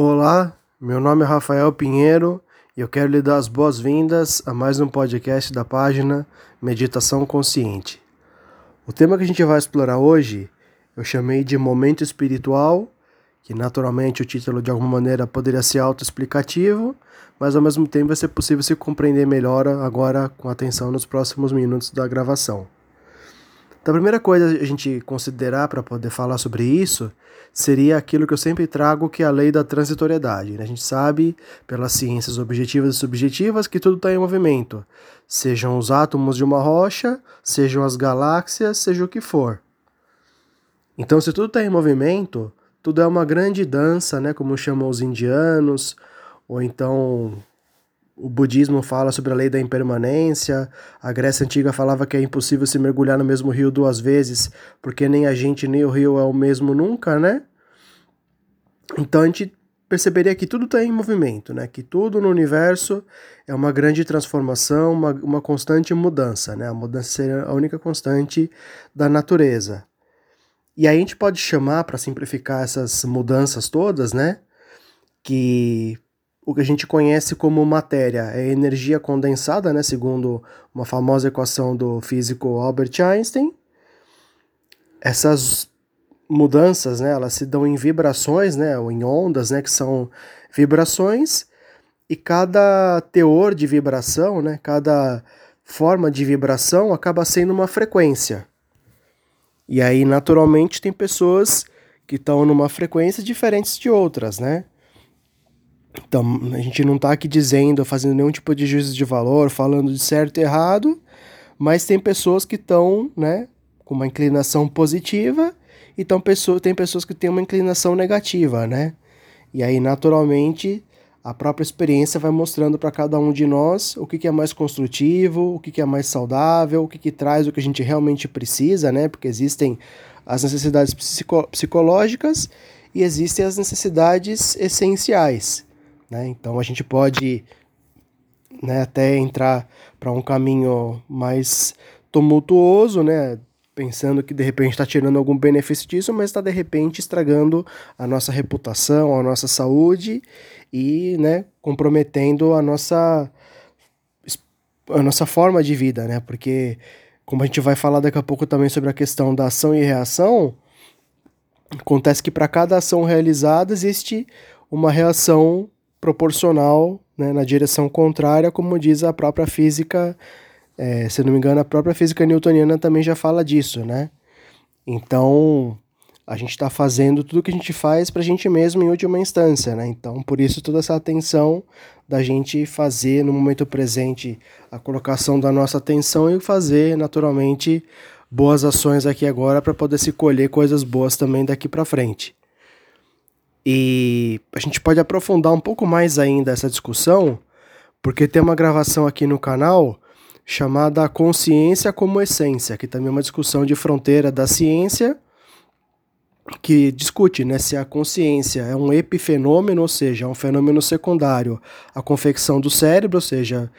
Olá, meu nome é Rafael Pinheiro e eu quero lhe dar as boas-vindas a mais um podcast da página Meditação Consciente. O tema que a gente vai explorar hoje eu chamei de Momento Espiritual, que naturalmente o título de alguma maneira poderia ser autoexplicativo, mas ao mesmo tempo vai ser possível se compreender melhor agora com atenção nos próximos minutos da gravação. Então, a primeira coisa a gente considerar para poder falar sobre isso seria aquilo que eu sempre trago, que é a lei da transitoriedade. Né? A gente sabe, pelas ciências objetivas e subjetivas, que tudo está em movimento. Sejam os átomos de uma rocha, sejam as galáxias, seja o que for. Então, se tudo está em movimento, tudo é uma grande dança, né? como chamam os indianos, ou então o budismo fala sobre a lei da impermanência, a Grécia Antiga falava que é impossível se mergulhar no mesmo rio duas vezes, porque nem a gente nem o rio é o mesmo nunca, né? Então a gente perceberia que tudo está em movimento, né? Que tudo no universo é uma grande transformação, uma, uma constante mudança, né? A mudança seria a única constante da natureza. E aí a gente pode chamar, para simplificar essas mudanças todas, né? Que o que a gente conhece como matéria. É energia condensada, né, segundo uma famosa equação do físico Albert Einstein. Essas mudanças, né, elas se dão em vibrações, né, ou em ondas, né, que são vibrações, e cada teor de vibração, né, cada forma de vibração acaba sendo uma frequência. E aí, naturalmente, tem pessoas que estão numa frequência diferentes de outras, né? Então, a gente não está aqui dizendo, fazendo nenhum tipo de juízo de valor, falando de certo e errado, mas tem pessoas que estão, né, com uma inclinação positiva e tão pessoa, tem pessoas que têm uma inclinação negativa, né? E aí, naturalmente, a própria experiência vai mostrando para cada um de nós o que, que é mais construtivo, o que, que é mais saudável, o que, que traz o que a gente realmente precisa, né? Porque existem as necessidades psico psicológicas e existem as necessidades essenciais. Né? Então a gente pode né, até entrar para um caminho mais tumultuoso, né? pensando que de repente está tirando algum benefício disso, mas está de repente estragando a nossa reputação, a nossa saúde e né, comprometendo a nossa, a nossa forma de vida, né? Porque, como a gente vai falar daqui a pouco também sobre a questão da ação e reação, acontece que para cada ação realizada existe uma reação proporcional né, na direção contrária, como diz a própria física, é, se não me engano, a própria física newtoniana também já fala disso, né? Então, a gente está fazendo tudo que a gente faz para a gente mesmo em última instância, né? Então, por isso toda essa atenção da gente fazer no momento presente a colocação da nossa atenção e fazer naturalmente boas ações aqui agora para poder se colher coisas boas também daqui para frente. E a gente pode aprofundar um pouco mais ainda essa discussão, porque tem uma gravação aqui no canal chamada Consciência como Essência, que também é uma discussão de fronteira da ciência, que discute né, se a consciência é um epifenômeno, ou seja, é um fenômeno secundário à confecção do cérebro, ou seja,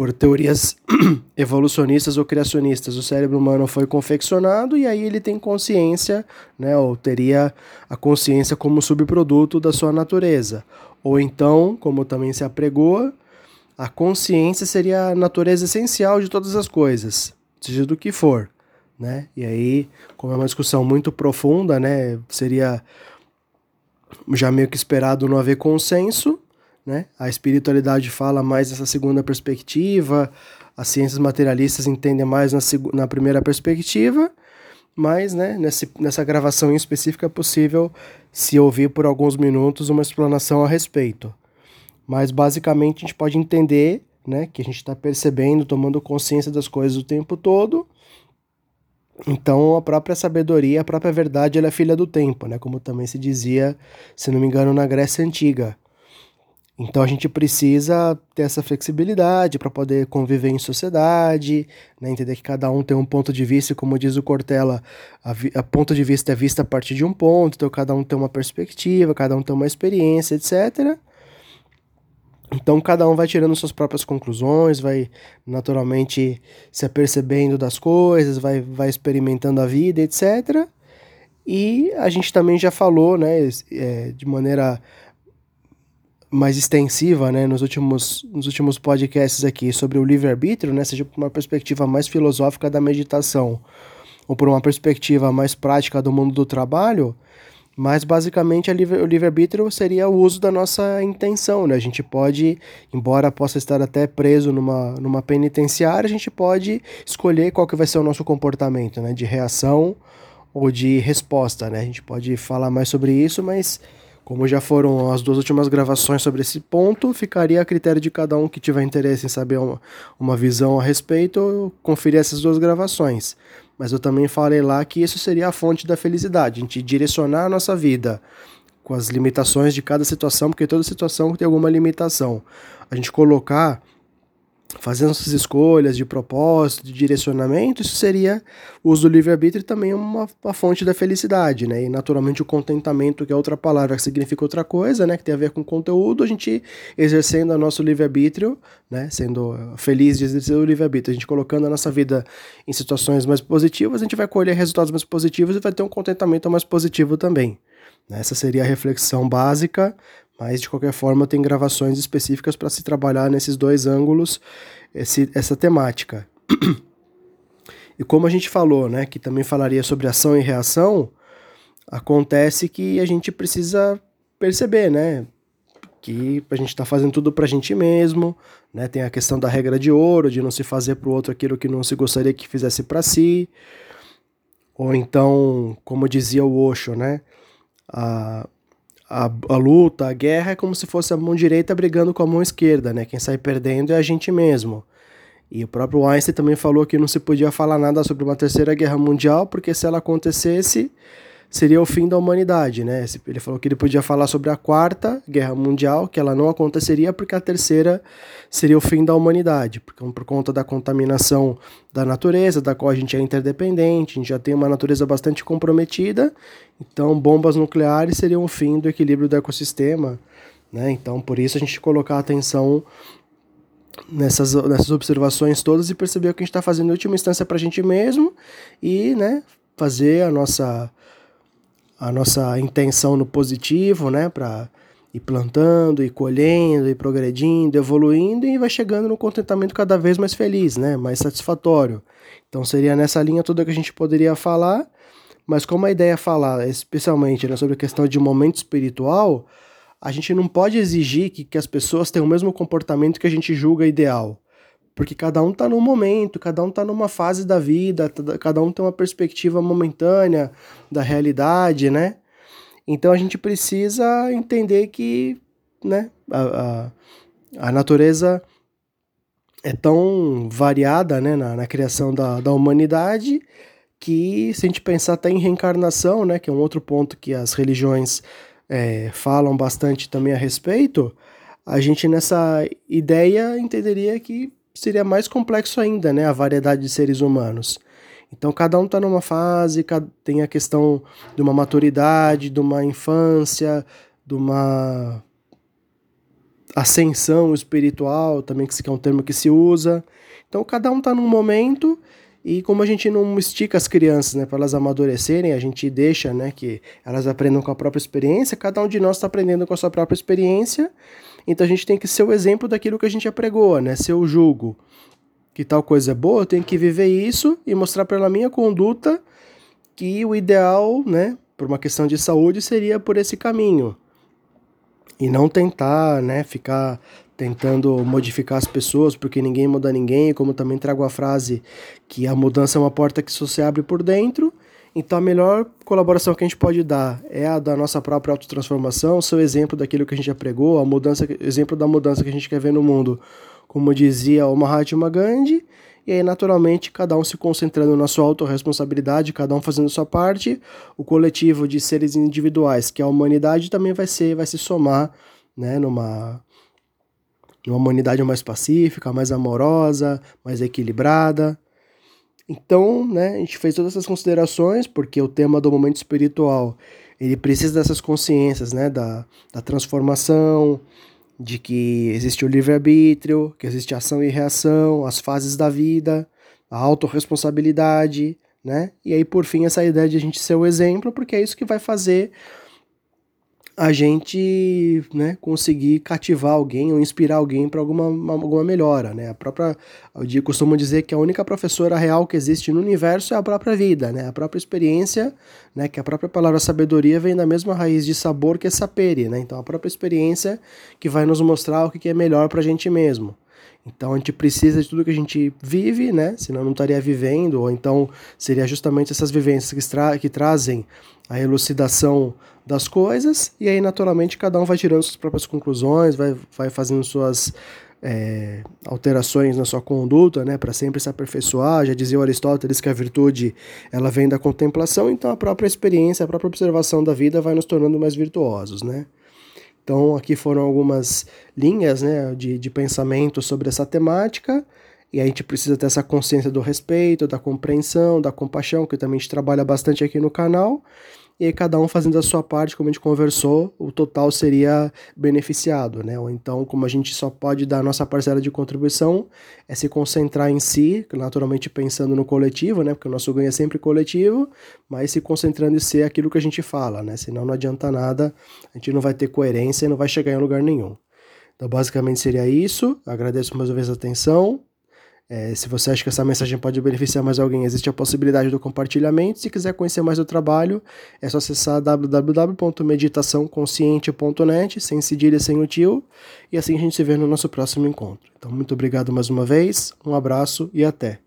por teorias evolucionistas ou criacionistas, o cérebro humano foi confeccionado e aí ele tem consciência, né, ou teria a consciência como subproduto da sua natureza. Ou então, como também se apregoa, a consciência seria a natureza essencial de todas as coisas, seja do que for. Né? E aí, como é uma discussão muito profunda, né, seria já meio que esperado não haver consenso, né? A espiritualidade fala mais nessa segunda perspectiva, as ciências materialistas entendem mais na, na primeira perspectiva, mas né, nessa, nessa gravação em específico é possível se ouvir por alguns minutos uma explanação a respeito. Mas basicamente a gente pode entender né, que a gente está percebendo, tomando consciência das coisas o tempo todo. Então a própria sabedoria, a própria verdade, ela é filha do tempo, né? Como também se dizia, se não me engano, na Grécia Antiga. Então a gente precisa ter essa flexibilidade para poder conviver em sociedade, né? entender que cada um tem um ponto de vista, e como diz o Cortella, a, a, ponto de vista é vista a partir de um ponto, então cada um tem uma perspectiva, cada um tem uma experiência, etc. Então cada um vai tirando suas próprias conclusões, vai naturalmente se apercebendo das coisas, vai, vai experimentando a vida, etc. E a gente também já falou, né, é, de maneira mais extensiva, né, nos últimos, nos últimos podcasts aqui sobre o livre-arbítrio, né, seja por uma perspectiva mais filosófica da meditação ou por uma perspectiva mais prática do mundo do trabalho, mas basicamente livre, o livre-arbítrio seria o uso da nossa intenção, né? A gente pode, embora possa estar até preso numa, numa penitenciária, a gente pode escolher qual que vai ser o nosso comportamento, né? De reação ou de resposta, né? A gente pode falar mais sobre isso, mas como já foram as duas últimas gravações sobre esse ponto, ficaria a critério de cada um que tiver interesse em saber uma, uma visão a respeito, conferir essas duas gravações. Mas eu também falei lá que isso seria a fonte da felicidade, a gente direcionar a nossa vida com as limitações de cada situação, porque toda situação tem alguma limitação. A gente colocar fazendo essas escolhas de propósito, de direcionamento, isso seria o uso do livre-arbítrio também uma, uma fonte da felicidade, né? E naturalmente o contentamento, que é outra palavra que significa outra coisa, né? Que tem a ver com conteúdo, a gente exercendo o nosso livre-arbítrio, né? Sendo feliz de exercer o livre-arbítrio, a gente colocando a nossa vida em situações mais positivas, a gente vai colher resultados mais positivos e vai ter um contentamento mais positivo também. Né? Essa seria a reflexão básica mas de qualquer forma, tem gravações específicas para se trabalhar nesses dois ângulos, esse, essa temática. E como a gente falou, né, que também falaria sobre ação e reação, acontece que a gente precisa perceber, né, que a gente está fazendo tudo para a gente mesmo, né, tem a questão da regra de ouro, de não se fazer para o outro aquilo que não se gostaria que fizesse para si, ou então, como dizia o Osho, né, a, a, a luta, a guerra é como se fosse a mão direita brigando com a mão esquerda, né? Quem sai perdendo é a gente mesmo. E o próprio Einstein também falou que não se podia falar nada sobre uma terceira guerra mundial, porque se ela acontecesse, seria o fim da humanidade, né? Ele falou que ele podia falar sobre a quarta guerra mundial, que ela não aconteceria porque a terceira seria o fim da humanidade, porque por conta da contaminação da natureza, da qual a gente é interdependente, a gente já tem uma natureza bastante comprometida, então bombas nucleares seriam o fim do equilíbrio do ecossistema, né? Então por isso a gente colocar atenção nessas, nessas observações todas e perceber o que a gente está fazendo em última instância para a gente mesmo e, né, fazer a nossa a nossa intenção no positivo, né, para ir plantando, ir colhendo, ir progredindo, evoluindo e vai chegando no contentamento cada vez mais feliz, né, mais satisfatório. Então seria nessa linha toda que a gente poderia falar, mas como a ideia é falar especialmente né, sobre a questão de momento espiritual, a gente não pode exigir que, que as pessoas tenham o mesmo comportamento que a gente julga ideal porque cada um está num momento, cada um está numa fase da vida, cada um tem uma perspectiva momentânea da realidade, né? Então a gente precisa entender que né, a, a, a natureza é tão variada né, na, na criação da, da humanidade que se a gente pensar até em reencarnação, né, que é um outro ponto que as religiões é, falam bastante também a respeito, a gente nessa ideia entenderia que seria mais complexo ainda, né? A variedade de seres humanos. Então, cada um está numa fase, tem a questão de uma maturidade, de uma infância, de uma ascensão espiritual, também que é um termo que se usa. Então, cada um está num momento e como a gente não estica as crianças, né, para elas amadurecerem, a gente deixa, né, que elas aprendam com a própria experiência. Cada um de nós está aprendendo com a sua própria experiência então a gente tem que ser o exemplo daquilo que a gente apregoa, né? Ser o julgo que tal coisa é boa, eu tenho que viver isso e mostrar pela minha conduta que o ideal, né, por uma questão de saúde, seria por esse caminho. E não tentar, né, ficar tentando modificar as pessoas, porque ninguém muda ninguém, como também trago a frase que a mudança é uma porta que só se abre por dentro, então a melhor colaboração que a gente pode dar é a da nossa própria autotransformação, seu exemplo daquilo que a gente já pregou, a mudança, exemplo da mudança que a gente quer ver no mundo, como dizia o Mahatma Gandhi, e aí naturalmente cada um se concentrando na sua autorresponsabilidade, cada um fazendo sua parte, o coletivo de seres individuais, que é a humanidade também vai ser, vai se somar, né, numa numa humanidade mais pacífica, mais amorosa, mais equilibrada. Então, né, a gente fez todas essas considerações, porque o tema do momento espiritual, ele precisa dessas consciências, né, da, da transformação, de que existe o livre-arbítrio, que existe ação e reação, as fases da vida, a autorresponsabilidade, né? E aí, por fim, essa ideia de a gente ser o exemplo, porque é isso que vai fazer a gente né, conseguir cativar alguém ou inspirar alguém para alguma, alguma melhora. Né? A própria, eu costumo dizer que a única professora real que existe no universo é a própria vida, né? a própria experiência, né? que a própria palavra sabedoria vem da mesma raiz de sabor que é sapere. Né? Então, a própria experiência que vai nos mostrar o que é melhor para a gente mesmo. Então a gente precisa de tudo que a gente vive, né? Senão não estaria vivendo, ou então seria justamente essas vivências que, tra que trazem a elucidação das coisas, e aí naturalmente cada um vai tirando suas próprias conclusões, vai, vai fazendo suas é, alterações na sua conduta, né, para sempre se aperfeiçoar. Já dizia o Aristóteles que a virtude ela vem da contemplação, então a própria experiência, a própria observação da vida vai nos tornando mais virtuosos, né? Então, aqui foram algumas linhas né, de, de pensamento sobre essa temática, e a gente precisa ter essa consciência do respeito, da compreensão, da compaixão, que também a gente trabalha bastante aqui no canal, e aí cada um fazendo a sua parte, como a gente conversou, o total seria beneficiado, né? Ou então, como a gente só pode dar a nossa parcela de contribuição, é se concentrar em si, naturalmente pensando no coletivo, né? Porque o nosso ganho é sempre coletivo, mas se concentrando em ser aquilo que a gente fala, né? Senão não adianta nada, a gente não vai ter coerência e não vai chegar em lugar nenhum. Então, basicamente seria isso. Agradeço mais uma vez a atenção. É, se você acha que essa mensagem pode beneficiar mais alguém, existe a possibilidade do compartilhamento. Se quiser conhecer mais o trabalho, é só acessar www.meditaçãoconsciente.net, sem cedilha sem o tio, e assim a gente se vê no nosso próximo encontro. Então, muito obrigado mais uma vez, um abraço e até!